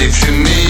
If you need